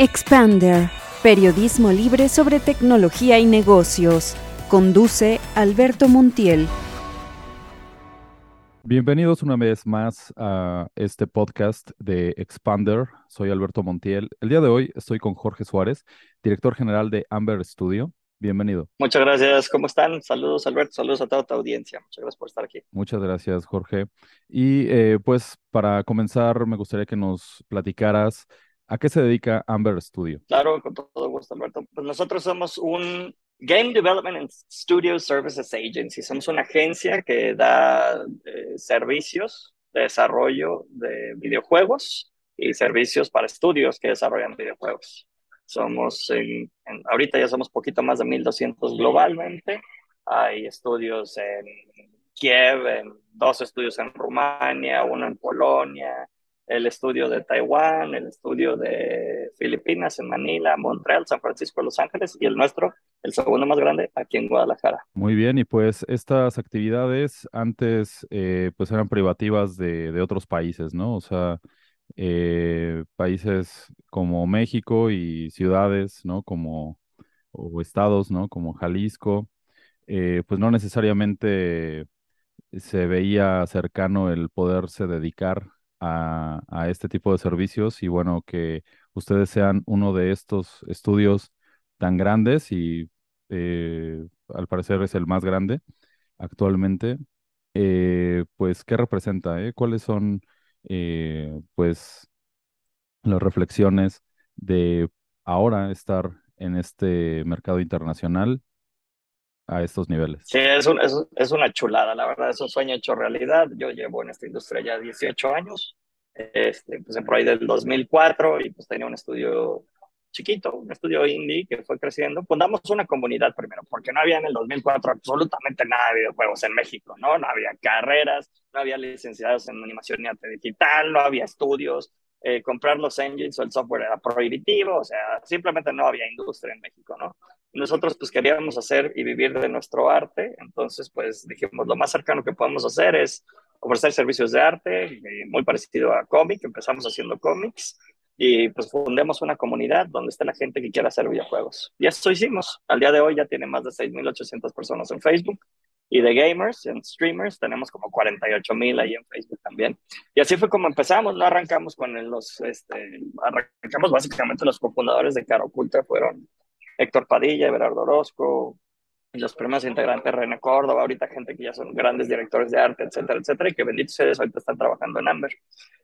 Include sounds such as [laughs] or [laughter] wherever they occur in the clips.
Expander, periodismo libre sobre tecnología y negocios. Conduce Alberto Montiel. Bienvenidos una vez más a este podcast de Expander. Soy Alberto Montiel. El día de hoy estoy con Jorge Suárez, director general de Amber Studio. Bienvenido. Muchas gracias. ¿Cómo están? Saludos, Alberto. Saludos a toda tu audiencia. Muchas gracias por estar aquí. Muchas gracias, Jorge. Y eh, pues para comenzar, me gustaría que nos platicaras ¿A qué se dedica Amber Studio? Claro, con todo gusto, Alberto. Pues nosotros somos un Game Development and Studio Services Agency. Somos una agencia que da eh, servicios de desarrollo de videojuegos y servicios para estudios que desarrollan videojuegos. Somos, en, ahorita ya somos poquito más de 1.200 globalmente. Hay estudios en Kiev, dos estudios en Rumania, uno en Polonia, el estudio de Taiwán, el estudio de Filipinas en Manila, Montreal, San Francisco, Los Ángeles y el nuestro, el segundo más grande, aquí en Guadalajara. Muy bien, y pues estas actividades antes eh, pues eran privativas de, de, otros países, ¿no? O sea, eh, países como México y ciudades, ¿no? Como, o estados, ¿no? Como Jalisco, eh, pues no necesariamente se veía cercano el poderse dedicar a, este tipo de servicios y bueno, que ustedes sean uno de estos estudios tan grandes y eh, al parecer es el más grande actualmente, eh, pues, ¿qué representa? Eh? ¿Cuáles son, pues, las reflexiones de ahora estar en este mercado internacional a estos niveles. Sí, es, es, es, una chulada, la verdad, es un sueño hecho realidad. Yo llevo en esta industria ya 18 años, este, empecé por ahí del 2004 y pues tenía un estudio chiquito, un estudio indie que fue creciendo. Fundamos una comunidad primero, porque no había en el 2004 absolutamente nada de videojuegos en México, ¿no? No había carreras, no había licenciados en animación y arte digital, no había estudios, eh, comprar los engines o el software era prohibitivo, o sea, simplemente no había industria en México, ¿no? Nosotros pues queríamos hacer y vivir de nuestro arte, entonces pues dijimos lo más cercano que podemos hacer es ofrecer servicios de arte, eh, muy parecido a cómic, empezamos haciendo cómics y pues fundemos una comunidad donde esté la gente que quiera hacer videojuegos. Y eso hicimos. Al día de hoy ya tiene más de 6.800 personas en Facebook y de gamers, en streamers, tenemos como 48 mil ahí en Facebook también. Y así fue como empezamos, no arrancamos con los, este, arrancamos básicamente los cofundadores de Caro Oculta fueron Héctor Padilla, Everardo Orozco, los primeros integrantes René Córdoba, ahorita gente que ya son grandes directores de arte, etcétera, etcétera, y que bendito sea ahorita están trabajando en Amber.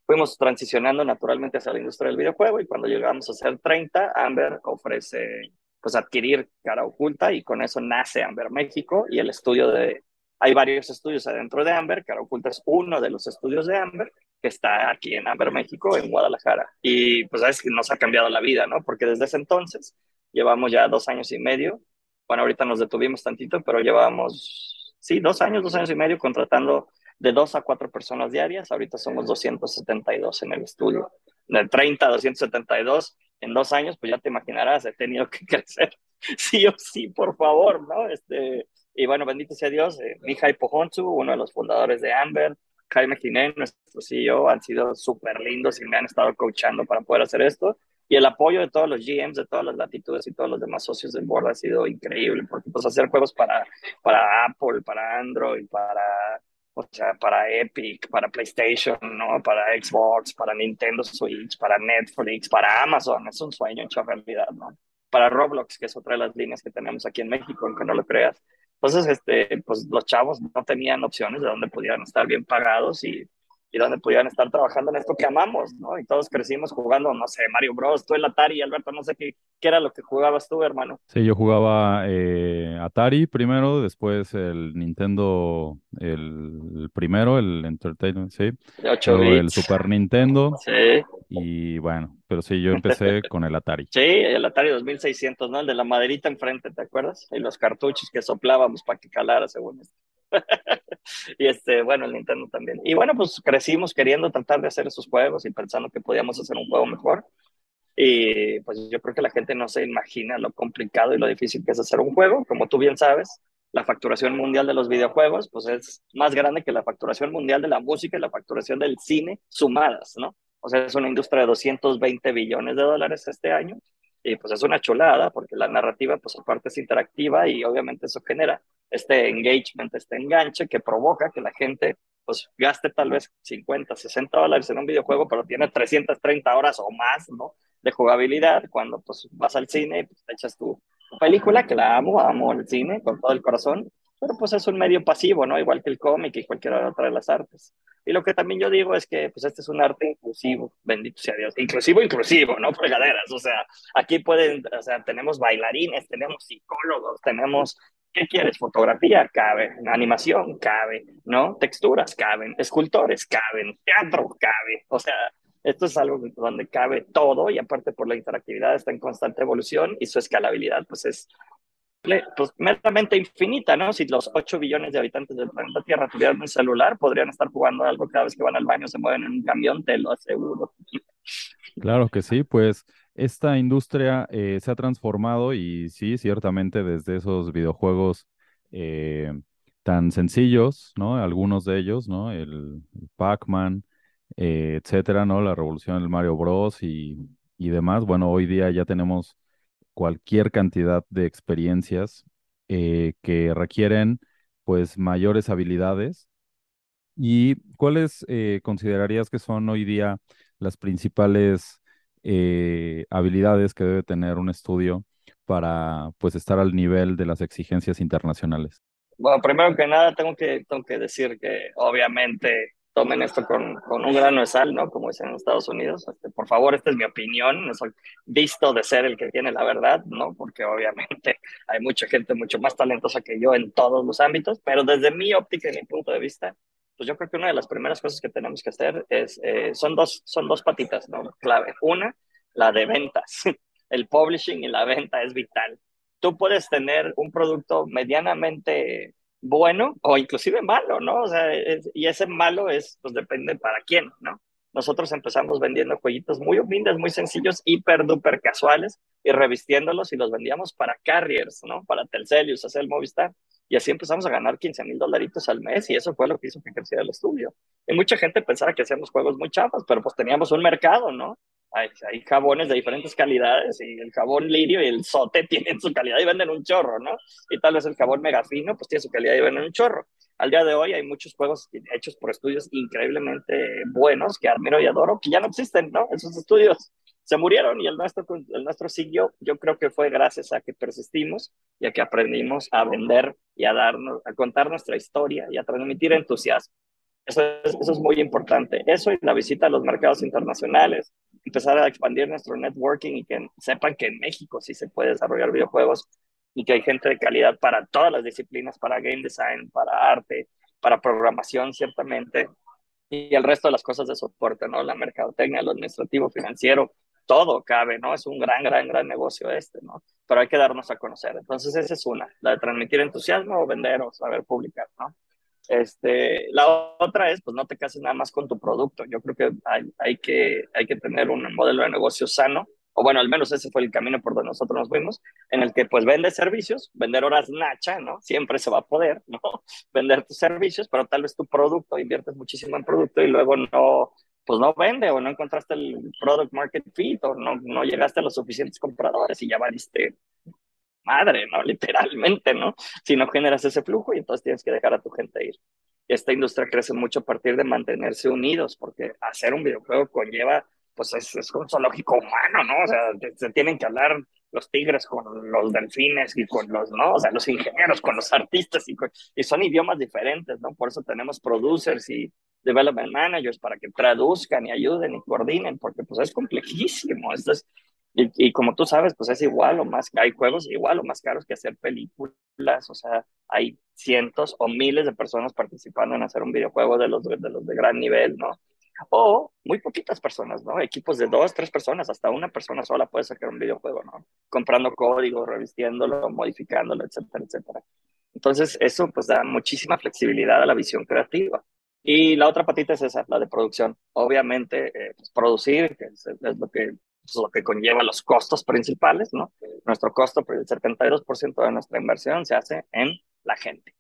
Fuimos transicionando naturalmente hacia la industria del videojuego y cuando llegamos a ser 30, Amber ofrece pues adquirir cara oculta y con eso nace Amber México y el estudio de, hay varios estudios adentro de Amber, cara oculta es uno de los estudios de Amber que está aquí en Amber México, en Guadalajara. Y pues es que nos ha cambiado la vida, ¿no? Porque desde ese entonces llevamos ya dos años y medio, bueno, ahorita nos detuvimos tantito, pero llevamos, sí, dos años, dos años y medio contratando de dos a cuatro personas diarias, ahorita somos 272 en el estudio, de 30 a 272 en dos años, pues ya te imaginarás, he tenido que [laughs] crecer sí o sí, por favor, ¿no? Este, y bueno, bendito sea Dios, eh, Mihai Pojonchu, uno de los fundadores de Amber, Jaime Ginén, nuestro CEO, han sido súper lindos y me han estado coachando para poder hacer esto. Y el apoyo de todos los GMs de todas las latitudes y todos los demás socios del board ha sido increíble, porque pues hacer juegos para, para Apple, para Android, para o sea, para Epic, para PlayStation, ¿no? Para Xbox, para Nintendo Switch, para Netflix, para Amazon, es un sueño hecho realidad, ¿no? Para Roblox, que es otra de las líneas que tenemos aquí en México, aunque no lo creas. Entonces, este, pues los chavos no tenían opciones de dónde pudieran estar bien pagados y y donde pudieran estar trabajando en esto que amamos, ¿no? Y todos crecimos jugando, no sé, Mario Bros, tú el Atari, Alberto, no sé qué, qué era lo que jugabas tú, hermano. Sí, yo jugaba eh, Atari primero, después el Nintendo, el, primero, el Entertainment, sí. el Super Nintendo. Sí. Y bueno, pero sí, yo empecé [laughs] con el Atari. Sí, el Atari 2600, ¿no? El de la maderita enfrente, ¿te acuerdas? Y los cartuchos que soplábamos para que calara, según esto. [laughs] [laughs] y este, bueno, el Nintendo también. Y bueno, pues crecimos queriendo tratar de hacer esos juegos y pensando que podíamos hacer un juego mejor. Y pues yo creo que la gente no se imagina lo complicado y lo difícil que es hacer un juego. Como tú bien sabes, la facturación mundial de los videojuegos pues es más grande que la facturación mundial de la música y la facturación del cine sumadas, ¿no? O sea, es una industria de 220 billones de dólares este año y pues es una chulada porque la narrativa pues aparte es interactiva y obviamente eso genera este engagement, este enganche que provoca que la gente pues gaste tal vez 50, 60 dólares en un videojuego, pero tiene 330 horas o más, ¿no? De jugabilidad, cuando pues vas al cine y pues, te echas tu, película, que la amo, amo el cine con todo el corazón, pero pues es un medio pasivo, ¿no? Igual que el cómic y cualquier otra de las artes. Y lo que también yo digo es que pues este es un arte inclusivo, bendito sea Dios, inclusivo, inclusivo, ¿no? Fregaderas, o sea, aquí pueden, o sea, tenemos bailarines, tenemos psicólogos, tenemos ¿Qué quieres? Fotografía, cabe. Animación, cabe. ¿No? Texturas, caben. Escultores, caben. Teatro, cabe. O sea, esto es algo donde cabe todo y aparte por la interactividad está en constante evolución y su escalabilidad pues es pues, meramente infinita, ¿no? Si los 8 billones de habitantes del planeta Tierra tuvieran un celular, podrían estar jugando algo cada vez que van al baño, se mueven en un camión, te lo aseguro. Claro que sí, pues esta industria eh, se ha transformado y sí, ciertamente desde esos videojuegos eh, tan sencillos, ¿no? Algunos de ellos, ¿no? El, Pac-Man, eh, etcétera, ¿no? La revolución del Mario Bros. Y, y, demás. Bueno, hoy día ya tenemos cualquier cantidad de experiencias que requieren, pues, mayores habilidades. ¿Y cuáles considerarías que son hoy día las principales eh, habilidades que debe tener un estudio para pues estar al nivel de las exigencias internacionales? Bueno, primero que nada tengo que, tengo que decir que obviamente tomen esto con, con, un grano de sal, ¿no? Como dicen en Estados Unidos. Este, por favor, esta es mi opinión, no soy visto de ser el que tiene la verdad, ¿no? Porque obviamente [laughs] hay mucha gente mucho más talentosa que yo en todos los ámbitos, pero desde mi óptica y mi punto de vista, pues yo creo que una de las primeras cosas que tenemos que hacer es, eh, son, dos, son dos patitas, ¿no? Clave. Una, la de ventas. [laughs] El publishing y la venta es vital. Tú puedes tener un producto medianamente bueno o inclusive malo, ¿no? O sea, y ese malo es, pues depende para quién, ¿no? Nosotros empezamos vendiendo jueguitos muy humildes, muy sencillos, hiper duper casuales y revistiéndolos y los vendíamos para carriers, ¿no? Para Telcel y el Movistar. Y así empezamos a ganar 15 mil dolaritos al mes y eso fue lo que hizo que creciera el estudio. Y mucha gente pensaba que hacíamos juegos muy chafas, pero pues teníamos un mercado, ¿no? Hay, hay, jabones de diferentes calidades y el jabón lirio y el sote [laughs] tienen su calidad y venden un chorro, ¿no? Y tal vez el jabón megafino pues tiene su calidad y venden un chorro. Al día de hoy hay muchos juegos hechos por estudios increíblemente buenos que admiro y adoro que ya no existen, ¿no? Esos estudios se murieron y el nuestro, el nuestro siguió. Yo creo que fue gracias a que persistimos y a que aprendimos a vender y a, darnos, a contar nuestra historia y a transmitir entusiasmo. Eso es, muy importante. Eso y la visita a los mercados internacionales, empezar a expandir nuestro networking y que sepan que en México sí se puede desarrollar videojuegos y que hay gente de calidad para todas las disciplinas, para game design, para arte, para programación, ciertamente, y el resto de las cosas de soporte, ¿no? La mercadotecnia, lo administrativo, financiero, todo cabe, ¿no? Es un gran, gran, gran negocio este, ¿no? Pero hay que darnos a conocer. Entonces, esa es una, la de transmitir entusiasmo o vender o saber publicar, ¿no? Este, la otra es, pues no te cases nada más con tu producto. Yo creo que hay, hay que hay que tener un modelo de negocio sano, o bueno, al menos ese fue el camino por donde nosotros nos fuimos, en el que pues vendes servicios, vender horas nacha, ¿no? Siempre se va a poder, ¿no? [laughs] Vender tus servicios, pero tal vez tu producto, inviertes muchísimo en producto y luego no, pues no vende o no encontraste el product market fit o no, no llegaste a los suficientes compradores y ya valiste madre, ¿no? [laughs] Literalmente, ¿no? Si no generas ese flujo y entonces tienes que dejar a tu gente ir. Esta industria crece mucho a partir de mantenerse unidos, porque hacer un videojuego conlleva, pues es, es un zoológico humano, ¿no? O sea, se tienen que hablar los tigres con los delfines y con los, ¿no? O sea, los ingenieros con los artistas y, y son idiomas diferentes, ¿no? Por eso tenemos producers y development managers para que traduzcan y ayuden y coordinen, porque pues es complejísimo. Esto es, y, como tú sabes, pues es igual o más, hay juegos igual o más caros que hacer películas, o sea, hay cientos o miles de personas participando en hacer un videojuego de los de, los de gran nivel, ¿no? O muy poquitas personas, ¿no? Equipos de dos, tres personas, hasta una persona sola puede sacar un videojuego, ¿no? Comprando código, revistiéndolo, modificándolo, etcétera, etcétera. Entonces, eso pues da muchísima flexibilidad a la visión creativa. Y la otra patita es esa, la de producción. Obviamente, eh, pues, producir, que es, lo que es lo que conlleva los costos principales, ¿no? Nuestro costo, pues, el 72% de nuestra inversión se hace en la gente.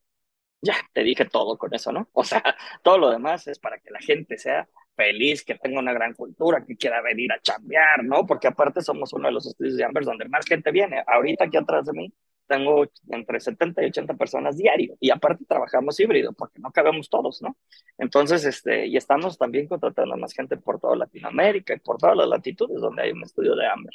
Ya, te dije todo con eso, ¿no? O sea, [laughs] todo lo demás es para que la gente sea feliz, que tenga una gran cultura, que quiera venir a chambear, ¿no? Porque aparte somos uno de los estudios de Amber donde más gente viene. Ahorita aquí atrás de mí tengo entre 70 y 80 personas diario y aparte trabajamos híbrido porque no cabemos todos, ¿no? Entonces, este, y estamos también contratando más gente por toda Latinoamérica y por todas las latitudes donde hay un estudio de Amber.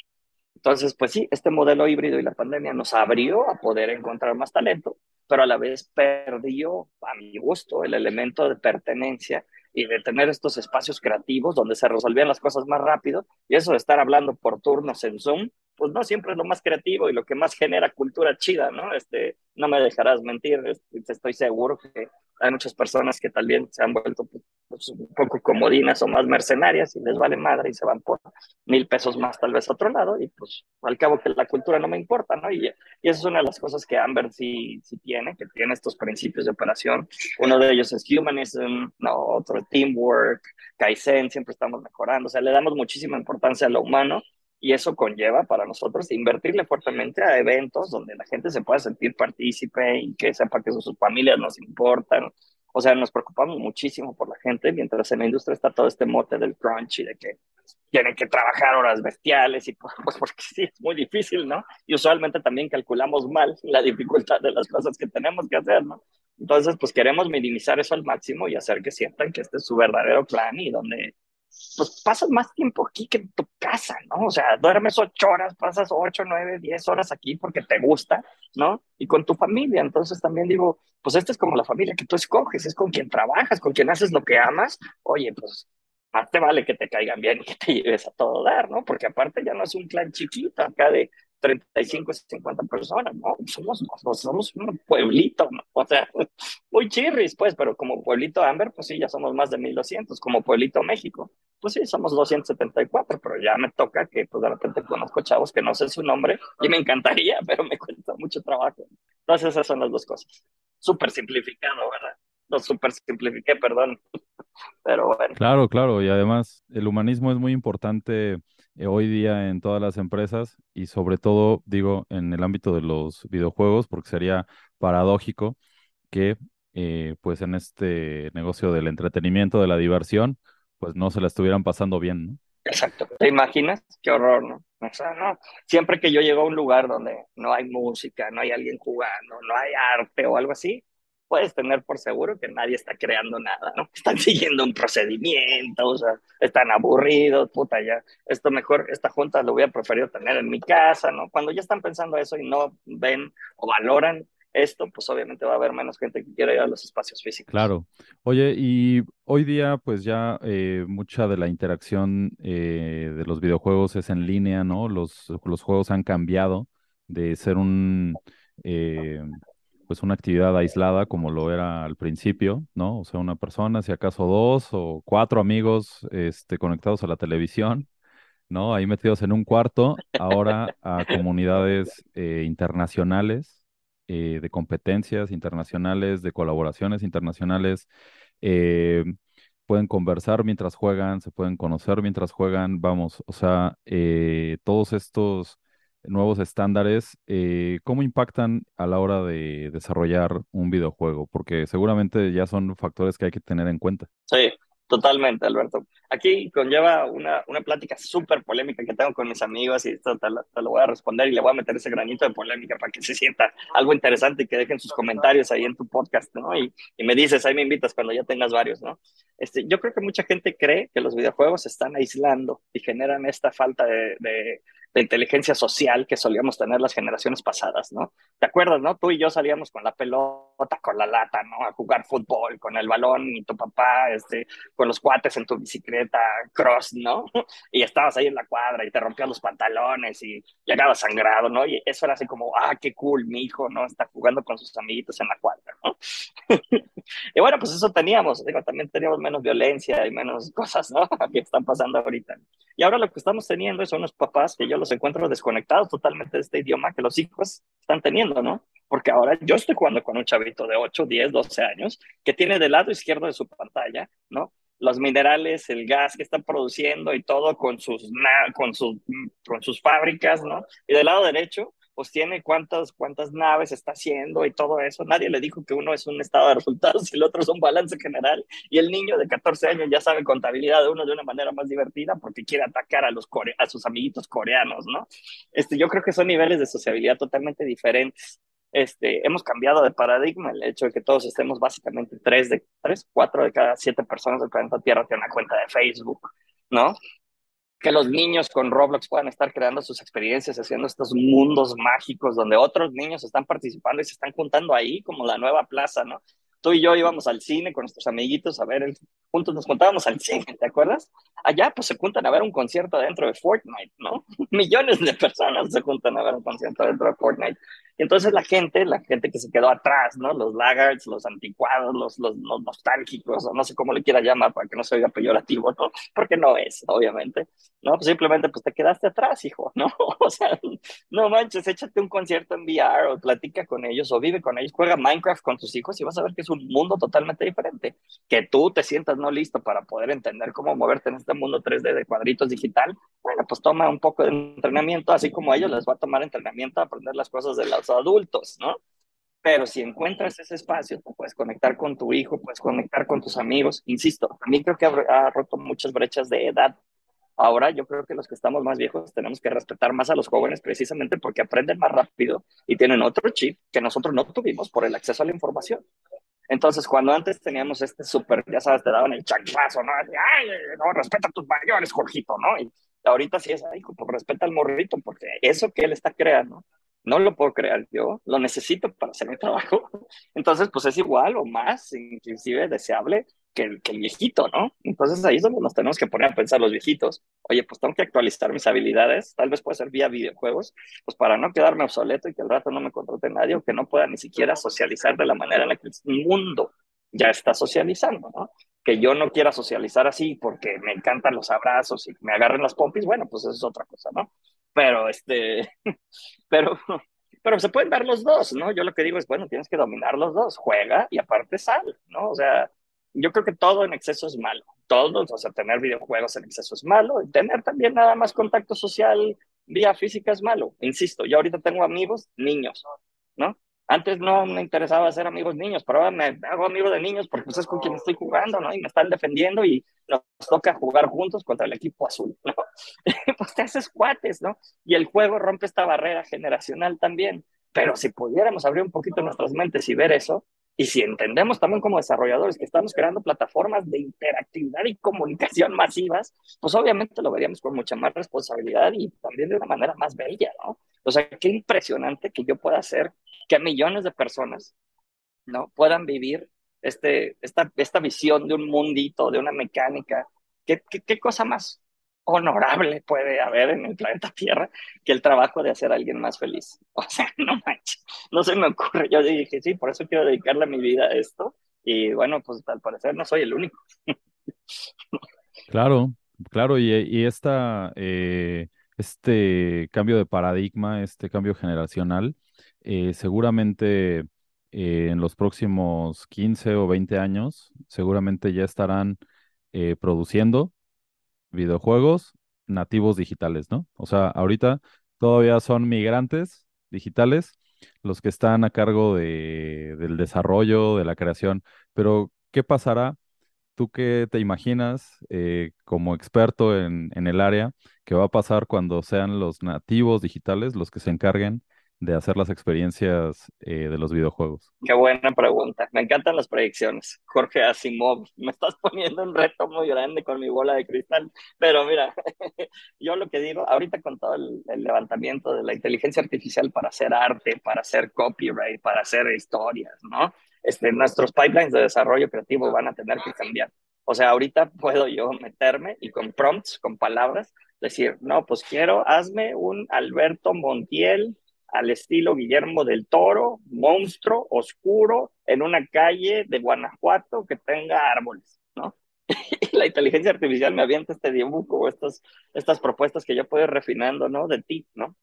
Entonces, pues sí, este modelo híbrido y la pandemia nos abrió a poder encontrar más talento, pero a la vez perdió, a mi gusto, el elemento de pertenencia y de tener estos espacios creativos donde se resolvían las cosas más rápido y eso de estar hablando por turnos en Zoom, pues no siempre es lo más creativo y lo que más genera cultura chida, ¿no? Este, no me dejarás mentir, este, estoy seguro que hay muchas personas que también se han vuelto pues, un poco comodinas o más mercenarias y les vale madre y se van por mil pesos más tal vez a otro lado y pues al cabo que la cultura no me importa, ¿no? Y, y eso es una de las cosas que Amber sí, sí tiene, que tiene estos principios de operación. Uno de ellos es humanism, no, otro teamwork, Kaizen, siempre estamos mejorando, o sea, le damos muchísima importancia a lo humano y eso conlleva para nosotros invertirle fuertemente a eventos donde la gente se pueda sentir partícipe y que sepa que sus familias nos importan. O sea, nos preocupamos muchísimo por la gente, mientras en la industria está todo este mote del crunch y de que tienen que trabajar horas bestiales y [laughs] pues, pues porque sí, es muy difícil, ¿no? Y usualmente también calculamos mal [laughs] la dificultad de las cosas que tenemos que hacer, ¿no? Entonces, pues queremos minimizar eso al máximo y hacer que sientan que este es su verdadero plan y donde pues pasas más tiempo aquí que en tu O sea, duermes ocho horas, pasas ocho, nueve, diez horas aquí porque te gusta, ¿no? Y con tu familia. Entonces también digo, pues esta es como la familia que tú escoges, es con quien trabajas, con quien haces lo que amas. Oye, pues más te vale que te caigan bien y que te lleves a todo dar, ¿no? Porque aparte ya no es un clan chiquito acá de 35, 50 personas, ¿no? Somos, somos un pueblito, ¿no? O sea, [laughs] muy chirris, pues, pero como pueblito Amber, pues sí, ya somos más de 1200, como pueblito México, pues sí, somos 274, pero ya me toca que, pues, de repente conozco chavos que no sé su nombre y me encantaría, [laughs] pero me cuesta mucho trabajo. Entonces, esas son las dos cosas. Súper simplificado, ¿verdad? Lo súper simplifiqué, perdón. [laughs] Pero bueno. Claro, claro, y además el humanismo es muy importante hoy día en todas las empresas y sobre todo, digo, en el ámbito de los videojuegos, porque sería paradójico que eh, pues en este negocio del entretenimiento, de la diversión, pues no se la estuvieran pasando bien, ¿no? Exacto. ¿Te imaginas? Qué horror, ¿no? O sea, no. Siempre que yo llego a un lugar donde no hay música, no hay alguien jugando, no hay arte o algo así, puedes tener por seguro que nadie está creando nada, ¿no? Están [laughs] siguiendo un procedimiento, o sea, están aburridos, puta, ya, esto mejor, esta junta lo hubiera preferido tener en mi casa, ¿no? Cuando ya están pensando eso y no ven o valoran esto, pues obviamente va a haber menos gente que quiera ir a los espacios físicos. Claro. Oye, y hoy día, pues ya eh, mucha de la interacción eh, de los videojuegos es en línea, ¿no? Los, los juegos han cambiado de ser un... Eh, pues una actividad aislada como lo era al principio, ¿no? O sea, una persona, si acaso dos o cuatro amigos este, conectados a la televisión, ¿no? Ahí metidos en un cuarto, ahora a comunidades eh, internacionales, eh, de competencias internacionales, de colaboraciones internacionales, eh, pueden conversar mientras juegan, se pueden conocer mientras juegan, vamos, o sea, todos estos nuevos estándares, eh, ¿cómo impactan a la hora de desarrollar un videojuego? Porque seguramente ya son factores que hay que tener en cuenta. Sí, Totalmente, Alberto. Aquí conlleva una, una plática súper polémica que tengo con mis amigos y esto te lo, voy a responder y le voy a meter ese granito de polémica para que se sienta algo interesante y que dejen sus comentarios ahí en tu podcast, ¿no? Y, y me dices, ahí me invitas cuando ya tengas varios, ¿no? Este, yo creo que mucha gente cree que los videojuegos se están aislando y generan esta falta de, de, de inteligencia social que solíamos tener las generaciones pasadas, ¿no? ¿Te acuerdas, no? Tú y yo salíamos con la pelota, con la lata, ¿no? A jugar fútbol, con el balón y tu papá, este, con los cuates en tu bicicleta cross, ¿no? [laughs] Y estabas ahí en la cuadra y te rompías los pantalones y llegabas sangrado, ¿no? Y eso era así como, ah, qué cool, mi hijo, ¿no? Está jugando con sus amiguitos en la cuadra, ¿no? [laughs] y bueno, pues eso teníamos, digo, también teníamos menos violencia y menos [laughs] cosas, ¿no? que están pasando ahorita. Y ahora lo que estamos teniendo son unos papás que yo los encuentro desconectados totalmente de este idioma que los hijos están teniendo, ¿no? Porque ahora yo estoy jugando con un chavito de 8, 10, 12 años que tiene del lado izquierdo de su pantalla, ¿no? los minerales, el gas que están produciendo y todo con sus, con sus, con sus fábricas, ¿no? Y del lado derecho, pues tiene cuántas, cuántas naves está haciendo y todo eso. Nadie le dijo que uno es un estado de resultados y el otro es un balance general. Y el niño de 14 años ya sabe contabilidad de uno de una manera más divertida porque quiere atacar a, los a sus amiguitos coreanos, ¿no? Este, yo creo que son niveles de sociabilidad totalmente diferentes. Este, hemos cambiado de paradigma, el hecho de que todos estemos básicamente tres de tres, cuatro de cada siete personas del planeta Tierra tienen una cuenta de Facebook, ¿no? que los niños con Roblox puedan estar creando sus experiencias, haciendo estos mundos mágicos donde otros niños están participando y se están juntando ahí como la nueva plaza, ¿no? Tú y yo íbamos al cine con nuestros amiguitos a ver, el, juntos nos juntábamos al cine, ¿te acuerdas? Allá pues se juntan a ver un concierto dentro de Fortnite, ¿no? [laughs] Millones de personas se juntan a ver un concierto dentro de Fortnite. Entonces la gente, la gente que se quedó atrás, ¿no? Los laggards, los anticuados, los, los, los nostálgicos, o no sé cómo le quiera llamar para que no se oiga peyorativo, ¿no? Porque no es, obviamente. No, pues simplemente pues te quedaste atrás, hijo, ¿no? [laughs] O sea, no manches, échate un concierto en VR o platica con ellos o vive con ellos, juega Minecraft con tus hijos y vas a ver que es un mundo totalmente diferente. Que tú te sientas no listo para poder entender cómo moverte en este mundo 3D de cuadritos digital, bueno, pues toma un poco de entrenamiento, así como a ellos les va a tomar entrenamiento a aprender las cosas de los adultos, ¿no? Pero si encuentras ese espacio, puedes conectar con tu hijo, puedes conectar con tus amigos. Insisto, a mí creo que ha, roto muchas brechas de edad. Ahora yo creo que los que estamos más viejos tenemos que respetar más a los jóvenes precisamente porque aprenden más rápido y tienen otro chip que nosotros no tuvimos por el acceso a la información. Entonces, cuando antes teníamos este súper, ya sabes, te daban el chanclazo, ¿no? Ay, no, respeta a tus mayores, Jorgito, ¿no? Y ahorita sí es, ay, pues respeta al morrito, porque eso que él está creando no lo puedo crear yo, lo necesito para hacer mi trabajo. [laughs] Entonces, pues es igual o más, inclusive deseable que el, que el viejito, ¿no? Entonces ahí es donde nos tenemos que poner a pensar los viejitos. Oye, pues tengo que actualizar mis habilidades, tal vez puede ser vía videojuegos, pues para no quedarme obsoleto y que al rato no me contrate nadie o que no pueda ni siquiera socializar de la manera en la que el mundo ya está socializando, ¿no? Que yo no quiera socializar así porque me encantan los abrazos y me agarren las pompis, bueno, pues eso es otra cosa, ¿no? Pero este, [laughs] pero, pero se pueden dar los dos, ¿no? Yo lo que digo es, bueno, tienes que dominar los dos, juega y aparte sal, ¿no? O sea, yo creo que todo en exceso es malo, todos, o sea, tener videojuegos en exceso es malo, y tener también nada más contacto social vía física es malo, insisto, yo ahorita tengo amigos niños, ¿no? Antes no me interesaba hacer amigos niños, pero ahora me hago amigo de niños porque pues es con quien estoy jugando, ¿no? Y me están defendiendo y nos toca jugar juntos contra el equipo azul, ¿no? [laughs] pues te haces cuates, ¿no? Y el juego rompe esta barrera generacional también. Pero si pudiéramos abrir un poquito nuestras mentes y ver eso, y si entendemos también como desarrolladores que estamos creando plataformas de interactividad y comunicación masivas, pues obviamente lo veríamos con mucha más responsabilidad y también de una manera más bella, ¿no? O sea, qué impresionante que yo pueda hacer que millones de personas ¿no? puedan vivir este, esta, esta visión de un mundito, de una mecánica. ¿Qué, qué, cosa más honorable puede haber en el planeta Tierra que el trabajo de hacer a alguien más feliz? [laughs] O sea, no manches, no se me ocurre. Yo dije, sí, por eso quiero dedicarle mi vida a esto. Y bueno, pues al parecer no soy el único. [laughs] Claro, claro, y, y esta, eh, este cambio de paradigma, este cambio generacional, eh, seguramente eh, en los próximos 15 o 20 años, seguramente ya estarán eh, produciendo videojuegos nativos digitales, ¿no? O sea, ahorita todavía son migrantes digitales los que están a cargo de, del desarrollo, de la creación, pero ¿qué pasará? ¿Tú qué te imaginas como experto en, en el área? ¿Qué va a pasar cuando sean los nativos digitales los que se encarguen de hacer las experiencias eh, de los videojuegos? Qué buena pregunta. Me encantan las predicciones. Jorge Asimov, [laughs] me estás poniendo un reto muy grande con mi bola de cristal. Pero mira, [laughs] yo lo que digo, ahorita con todo el, levantamiento de la inteligencia artificial para hacer arte, para hacer copyright, para hacer historias, ¿no? Este, nuestros pipelines de desarrollo creativo van a tener que cambiar. O sea, ahorita puedo yo meterme y con prompts, con palabras, decir, no, pues quiero, hazme un Alberto Montiel al estilo Guillermo del Toro, monstruo, oscuro, en una calle de Guanajuato que tenga árboles, ¿no? [laughs] y la inteligencia artificial me avienta este dibujo o estas, estas propuestas que yo puedo ir refinando, ¿no? De ti, ¿no?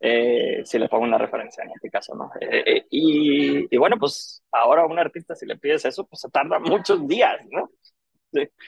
Eh, si le pongo una referencia en este caso, ¿no? Eh, eh, y, y, bueno, pues ahora a un artista si le pides eso, pues se tarda muchos días, ¿no?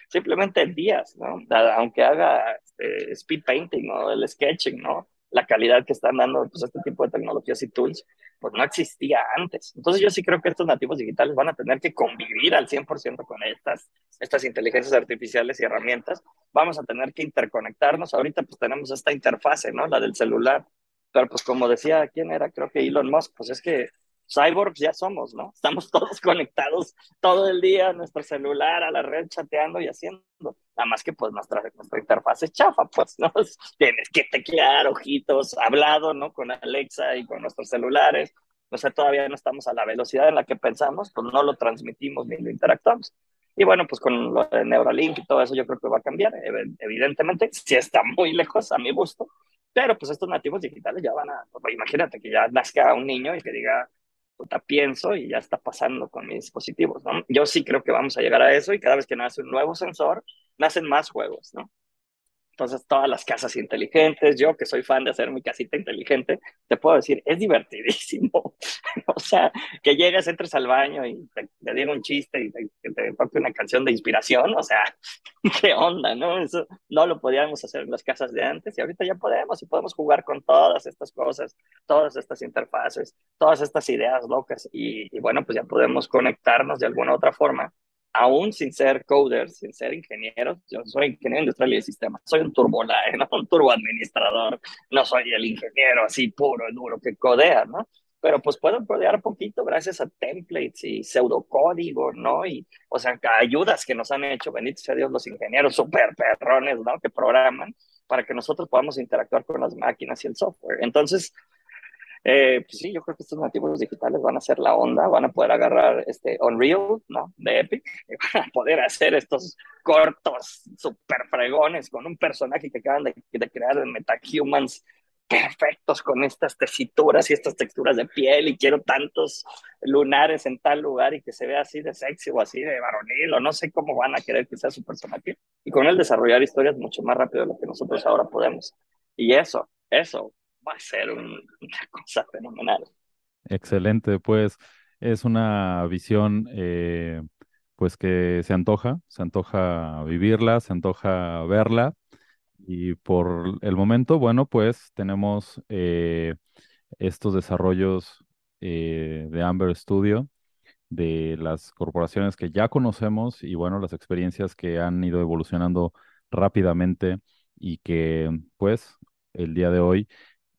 simplemente días, ¿no? Aunque haga este, speed painting o el sketching, ¿no? la calidad que están dando pues, este tipo de tecnologías y tools, pues no existía antes. Entonces yo sí creo que estos nativos digitales van a tener que convivir al 100% con estas, estas inteligencias artificiales y herramientas. Vamos a tener que interconectarnos. Ahorita pues tenemos esta interfase, ¿no? La del celular. Pero pues como decía, ¿quién era? Creo que Elon Musk, pues es que cyborgs ya somos, ¿no? [laughs] Estamos todos conectados todo el día a nuestro celular, a la red, chateando y haciendo. Nada más que pues nuestra, nuestra interfaz es chafa, pues, ¿no? [laughs] Tienes que teclear, ojitos, hablado, ¿no? Con Alexa y con nuestros celulares. O sea, todavía no estamos a la velocidad en la que pensamos, pues no lo transmitimos ni lo interactuamos. Y bueno, pues con lo de Neuralink y todo eso yo creo que va a cambiar, evidentemente, si está muy lejos a mi gusto, pero pues estos nativos digitales ya van a, pues, imagínate que ya nazca un niño y que diga, pienso y ya está pasando con mis dispositivos, ¿no? Yo sí creo que vamos a llegar a eso y cada vez que nace un nuevo sensor, nacen más juegos, ¿no? Entonces, todas las casas inteligentes, yo que soy fan de hacer mi casita inteligente, te puedo decir, es divertidísimo. [laughs] o sea, que llegues, entres al baño y te, te un chiste y te, te toque una canción de inspiración, o sea, [laughs] qué onda, ¿no? Eso no lo podíamos hacer en las casas de antes y ahorita ya podemos y podemos jugar con todas estas cosas, todas estas interfaces, todas estas ideas locas y, y bueno, pues ya podemos conectarnos de alguna otra forma aún sin ser coder, sin ser ingeniero, yo soy ingeniero industrial y de sistemas, soy un turbolae, [laughs] ¿no? un turbo administrador, no soy el ingeniero así puro y duro que codea, ¿no? Pero pues puedo codear poquito gracias a templates y pseudocódigo, ¿no? Y, o sea, ayudas que nos han hecho, bendito sea Dios, los ingenieros super perrones, ¿no? Que programan para que nosotros podamos interactuar con las máquinas y el software. Entonces, eh, pues sí, yo creo que estos nativos digitales van a ser la onda, van a poder agarrar este Unreal, ¿no? De Epic, y van a poder hacer estos cortos super fregones con un personaje que acaban de, de crear de MetaHumans perfectos con estas tesituras y estas texturas de piel y quiero tantos lunares en tal lugar y que se vea así de sexy o así de varonil o no sé cómo van a querer que sea su personaje y con él desarrollar historias mucho más rápido de lo que nosotros ahora podemos. Y eso, eso va a ser una cosa fenomenal. Excelente, pues es una visión eh, pues que se antoja, se antoja vivirla, se antoja verla y por el momento, bueno, pues tenemos eh, estos desarrollos eh, de Amber Studio de las corporaciones que ya conocemos y bueno, las experiencias que han ido evolucionando rápidamente y que pues el día de hoy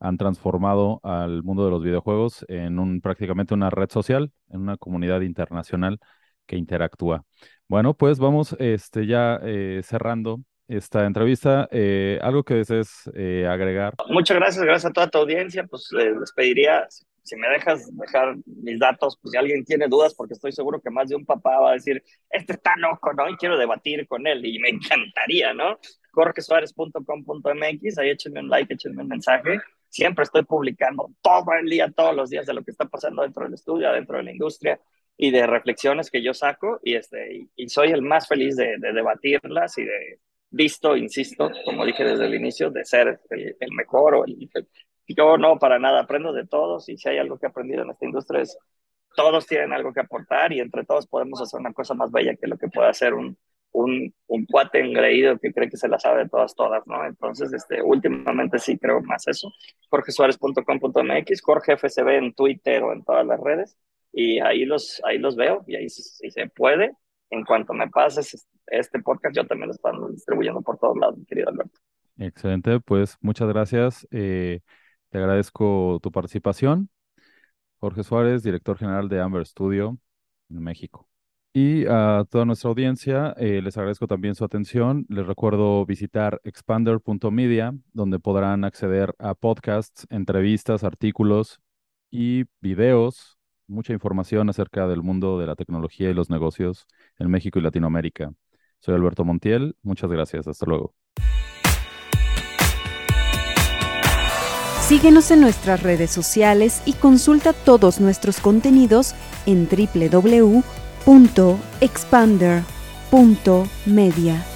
han transformado al mundo de los videojuegos en un prácticamente una red social, en una comunidad internacional que interactúa. Bueno, pues vamos este, ya eh, cerrando esta entrevista. Eh, ¿Algo que desees eh, agregar? Muchas gracias, gracias a toda tu audiencia. Pues les pediría, si me dejas dejar mis datos, pues si alguien tiene dudas, porque estoy seguro que más de un papá va a decir, este está loco, ¿no? Y quiero debatir con él y me [laughs] encantaría, ¿no? jorgesuárez.com.mx, ahí échenme un like, échenme un mensaje siempre estoy publicando todo el día, todos los días de lo que está pasando dentro del estudio, dentro de la industria y de reflexiones que yo saco y, este, y, soy el más feliz de, debatirlas y de visto, insisto, como dije desde el inicio, de ser el, mejor o el, yo no para nada aprendo de todos y si hay algo que he aprendido en esta industria es todos tienen algo que aportar y entre todos podemos hacer una cosa más bella que lo que puede hacer un, un, un cuate engreído que cree que se la sabe todas, todas, ¿no? Entonces, este, últimamente sí creo más eso. jorgesuárez.com.mx, Jorge FCB en Twitter o en todas las redes, y ahí los, ahí los veo, y ahí si se puede, en cuanto me pases este podcast, yo también lo estoy distribuyendo por todos lados, querido Alberto. Excelente, pues muchas gracias. Eh, te agradezco tu participación. Jorge Suárez, director general de Amber Studio en México. Y a toda nuestra audiencia, eh, les agradezco también su atención. Les recuerdo visitar expander.media, donde podrán acceder a podcasts, entrevistas, artículos y videos, mucha información acerca del mundo de la tecnología y los negocios en México y Latinoamérica. Soy Alberto Montiel, muchas gracias, hasta luego. Síguenos en nuestras redes sociales y consulta todos nuestros contenidos en www expander.media